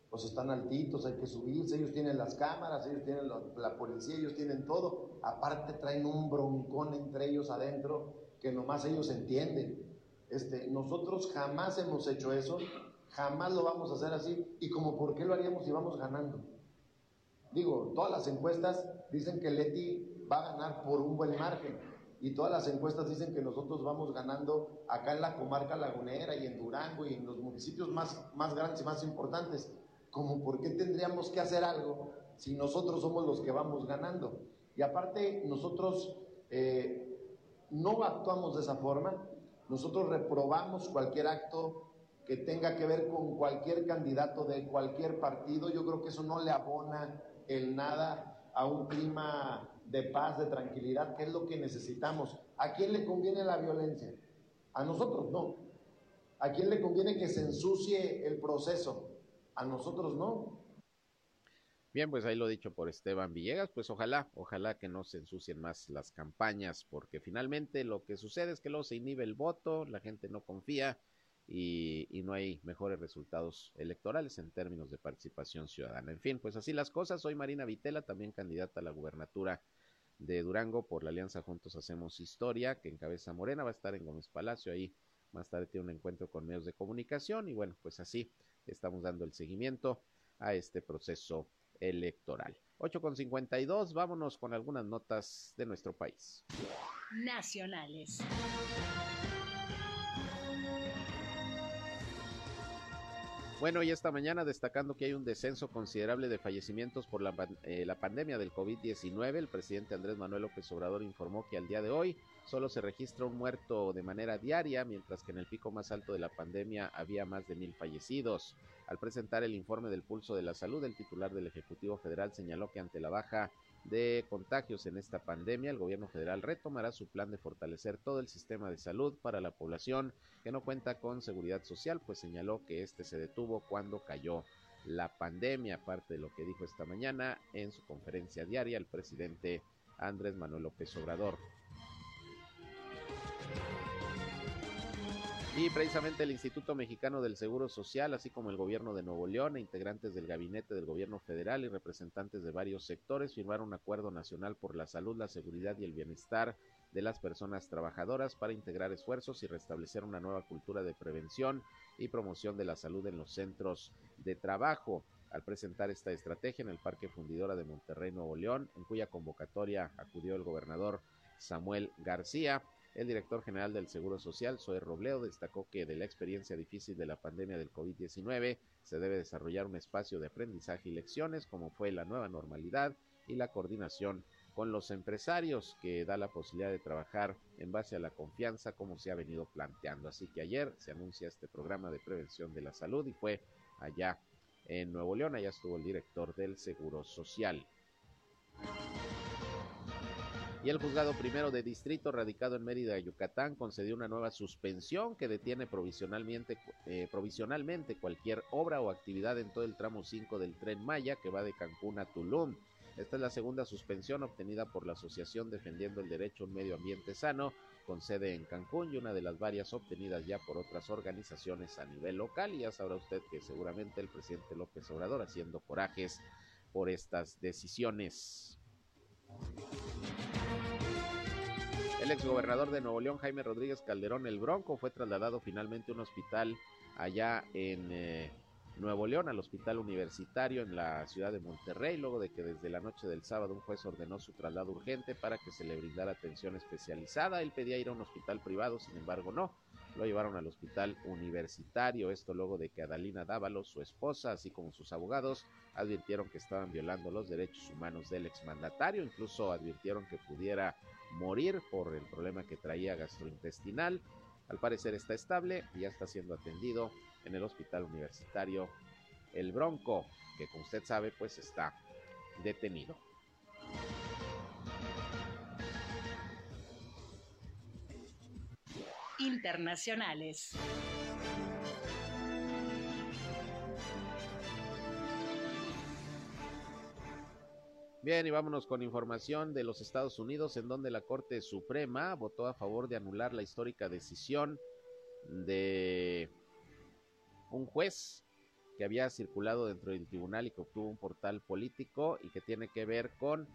Pues están altitos, hay que subirse, ellos tienen las cámaras, ellos tienen la, la policía, ellos tienen todo. Aparte traen un broncón entre ellos adentro que nomás ellos entienden. Este, nosotros jamás hemos hecho eso, jamás lo vamos a hacer así. ¿Y como por qué lo haríamos si vamos ganando? Digo, todas las encuestas dicen que Leti va a ganar por un buen margen. Y todas las encuestas dicen que nosotros vamos ganando acá en la comarca lagunera y en Durango y en los municipios más, más grandes y más importantes. Como por qué tendríamos que hacer algo si nosotros somos los que vamos ganando. Y aparte, nosotros eh, no actuamos de esa forma. Nosotros reprobamos cualquier acto que tenga que ver con cualquier candidato de cualquier partido. Yo creo que eso no le abona el nada a un clima de paz, de tranquilidad, que es lo que necesitamos. ¿A quién le conviene la violencia? A nosotros no. ¿A quién le conviene que se ensucie el proceso? A nosotros no. Bien, pues ahí lo dicho por Esteban Villegas, pues ojalá, ojalá que no se ensucien más las campañas, porque finalmente lo que sucede es que luego se inhibe el voto, la gente no confía y, no hay mejores resultados electorales en términos de participación ciudadana. En fin, pues así las cosas. Soy Marina Vitela, también candidata a la gubernatura de Durango por la Alianza Juntos Hacemos Historia, que encabeza Morena, va a estar en Gómez Palacio, ahí más tarde tiene un encuentro con medios de comunicación y bueno, pues así estamos dando el seguimiento a este proceso electoral. 8 con 52, vámonos con algunas notas de nuestro país. Nacionales. Bueno, y esta mañana destacando que hay un descenso considerable de fallecimientos por la, eh, la pandemia del COVID-19, el presidente Andrés Manuel López Obrador informó que al día de hoy solo se registra un muerto de manera diaria, mientras que en el pico más alto de la pandemia había más de mil fallecidos. Al presentar el informe del pulso de la salud, el titular del Ejecutivo Federal señaló que ante la baja de contagios en esta pandemia, el gobierno federal retomará su plan de fortalecer todo el sistema de salud para la población que no cuenta con seguridad social, pues señaló que este se detuvo cuando cayó la pandemia, aparte de lo que dijo esta mañana en su conferencia diaria el presidente Andrés Manuel López Obrador. Y precisamente el Instituto Mexicano del Seguro Social, así como el gobierno de Nuevo León e integrantes del gabinete del gobierno federal y representantes de varios sectores firmaron un acuerdo nacional por la salud, la seguridad y el bienestar de las personas trabajadoras para integrar esfuerzos y restablecer una nueva cultura de prevención y promoción de la salud en los centros de trabajo. Al presentar esta estrategia en el Parque Fundidora de Monterrey, Nuevo León, en cuya convocatoria acudió el gobernador Samuel García, el director general del Seguro Social, Zoe Robledo, destacó que de la experiencia difícil de la pandemia del COVID-19 se debe desarrollar un espacio de aprendizaje y lecciones, como fue la nueva normalidad y la coordinación con los empresarios, que da la posibilidad de trabajar en base a la confianza, como se ha venido planteando. Así que ayer se anuncia este programa de prevención de la salud y fue allá en Nuevo León, allá estuvo el director del Seguro Social. Y el juzgado primero de distrito radicado en Mérida, Yucatán, concedió una nueva suspensión que detiene provisionalmente, eh, provisionalmente cualquier obra o actividad en todo el tramo 5 del tren Maya que va de Cancún a Tulum. Esta es la segunda suspensión obtenida por la Asociación Defendiendo el Derecho a un Medio Ambiente Sano, con sede en Cancún y una de las varias obtenidas ya por otras organizaciones a nivel local. Y ya sabrá usted que seguramente el presidente López Obrador haciendo corajes por estas decisiones. El exgobernador de Nuevo León, Jaime Rodríguez Calderón, el Bronco, fue trasladado finalmente a un hospital allá en eh, Nuevo León al hospital universitario en la ciudad de Monterrey, luego de que desde la noche del sábado un juez ordenó su traslado urgente para que se le brindara atención especializada. Él pedía ir a un hospital privado, sin embargo no. Lo llevaron al hospital universitario, esto luego de que Adalina Dávalos, su esposa, así como sus abogados, advirtieron que estaban violando los derechos humanos del exmandatario, incluso advirtieron que pudiera morir por el problema que traía gastrointestinal. Al parecer está estable y ya está siendo atendido en el hospital universitario El Bronco, que como usted sabe, pues está detenido. Internacionales. Bien, y vámonos con información de los Estados Unidos, en donde la Corte Suprema votó a favor de anular la histórica decisión de un juez que había circulado dentro del tribunal y que obtuvo un portal político y que tiene que ver con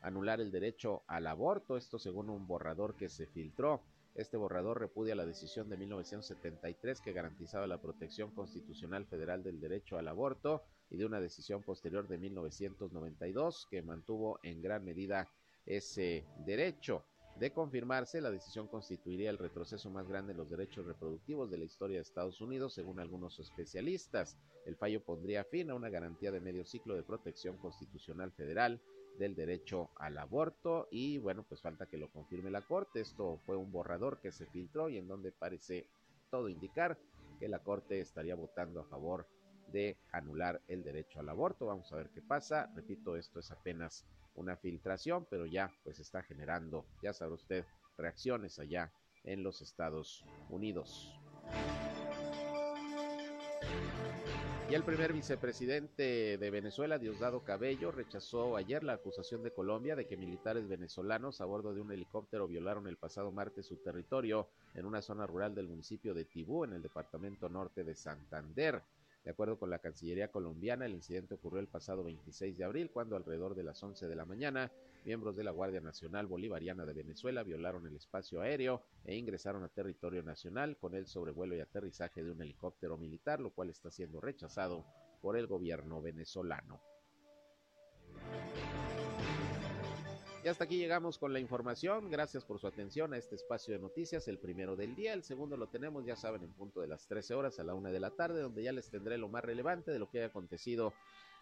anular el derecho al aborto, esto según un borrador que se filtró. Este borrador repudia la decisión de 1973 que garantizaba la protección constitucional federal del derecho al aborto y de una decisión posterior de 1992 que mantuvo en gran medida ese derecho. De confirmarse, la decisión constituiría el retroceso más grande en los derechos reproductivos de la historia de Estados Unidos, según algunos especialistas. El fallo pondría fin a una garantía de medio ciclo de protección constitucional federal del derecho al aborto y bueno, pues falta que lo confirme la Corte. Esto fue un borrador que se filtró y en donde parece todo indicar que la Corte estaría votando a favor de anular el derecho al aborto. Vamos a ver qué pasa. Repito, esto es apenas una filtración, pero ya pues está generando, ya sabe usted, reacciones allá en los Estados Unidos. Y el primer vicepresidente de Venezuela, Diosdado Cabello, rechazó ayer la acusación de Colombia de que militares venezolanos a bordo de un helicóptero violaron el pasado martes su territorio en una zona rural del municipio de Tibú, en el departamento norte de Santander. De acuerdo con la Cancillería colombiana, el incidente ocurrió el pasado 26 de abril, cuando alrededor de las 11 de la mañana, miembros de la Guardia Nacional Bolivariana de Venezuela violaron el espacio aéreo e ingresaron a territorio nacional con el sobrevuelo y aterrizaje de un helicóptero militar, lo cual está siendo rechazado por el gobierno venezolano. Y hasta aquí llegamos con la información. Gracias por su atención a este espacio de noticias, el primero del día. El segundo lo tenemos, ya saben, en punto de las 13 horas a la una de la tarde, donde ya les tendré lo más relevante de lo que haya acontecido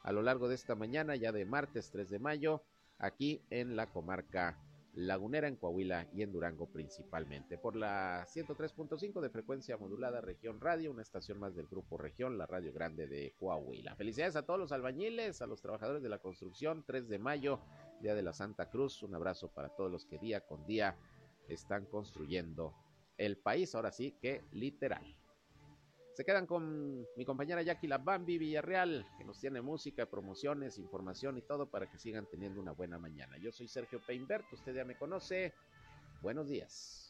a lo largo de esta mañana, ya de martes 3 de mayo, aquí en la comarca Lagunera, en Coahuila y en Durango principalmente. Por la 103.5 de frecuencia modulada Región Radio, una estación más del Grupo Región, la Radio Grande de Coahuila. Felicidades a todos los albañiles, a los trabajadores de la construcción, 3 de mayo, Día de la Santa Cruz. Un abrazo para todos los que día con día están construyendo el país, ahora sí que literal. Se quedan con mi compañera Jackie La Bambi Villarreal, que nos tiene música, promociones, información y todo para que sigan teniendo una buena mañana. Yo soy Sergio Peinbert, usted ya me conoce. Buenos días.